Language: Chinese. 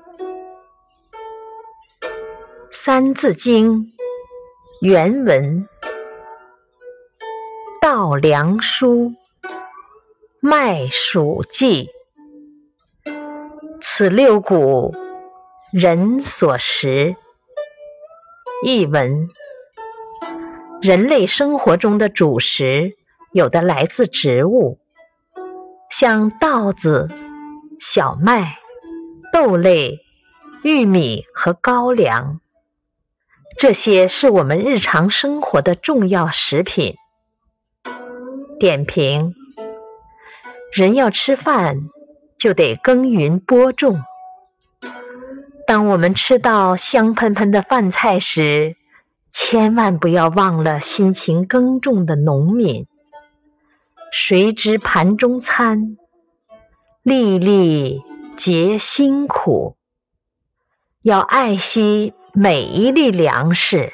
《三字经》原文：稻粱菽，麦黍稷，此六谷，人所食。译文：人类生活中的主食，有的来自植物，像稻子、小麦、豆类、玉米和高粱。这些是我们日常生活的重要食品。点评：人要吃饭，就得耕耘播种。当我们吃到香喷喷的饭菜时，千万不要忘了辛勤耕种的农民。谁知盘中餐，粒粒皆辛苦。要爱惜。每一粒粮食。